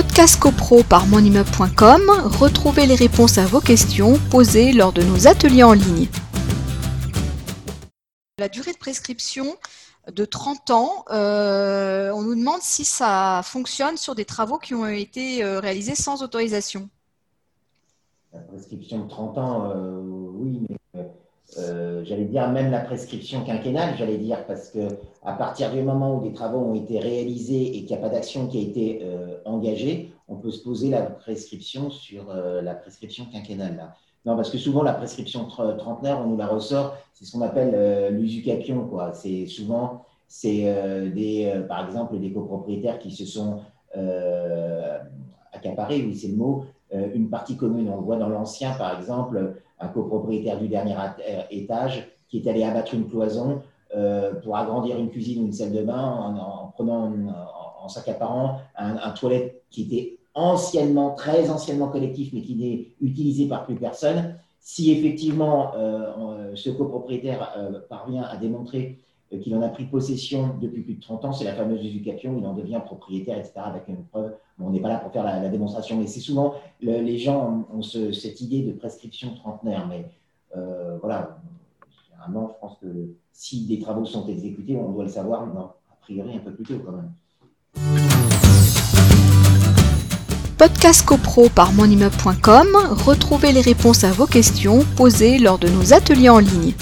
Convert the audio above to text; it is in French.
Podcast CoPro par monimmeuble.com, retrouvez les réponses à vos questions posées lors de nos ateliers en ligne. La durée de prescription de 30 ans, euh, on nous demande si ça fonctionne sur des travaux qui ont été euh, réalisés sans autorisation. La prescription de 30 ans, euh, j'allais dire même la prescription quinquennale, j'allais dire, parce que à partir du moment où des travaux ont été réalisés et qu'il n'y a pas d'action qui a été engagée, on peut se poser la prescription sur la prescription quinquennale. Non, parce que souvent, la prescription trentenaire, on nous la ressort, c'est ce qu'on appelle euh, l'usucapion. C'est souvent, c'est euh, des, euh, par exemple, des copropriétaires qui se sont accaparés, oui, c'est le mot, une partie commune. On le voit dans l'ancien, par exemple, un copropriétaire du dernier étage qui est allé abattre une cloison pour agrandir une cuisine ou une salle de bain en, prenant, en, s'accaparant un, un toilette qui était anciennement, très anciennement collectif, mais qui n'est utilisé par plus personne, si effectivement euh, ce copropriétaire euh, parvient à démontrer euh, qu'il en a pris possession depuis plus de 30 ans, c'est la fameuse usucation, il en devient propriétaire, etc., avec une preuve. on n'est pas là pour faire la, démonstration, mais c'est souvent, les gens ont, cette idée de prescription trentenaire, mais voilà, généralement, je pense que si des travaux sont exécutés, on doit le savoir, non, a priori un peu plus tôt quand même. Podcast CoPro par monimmeuble.com, retrouvez les réponses à vos questions posées lors de nos ateliers en ligne.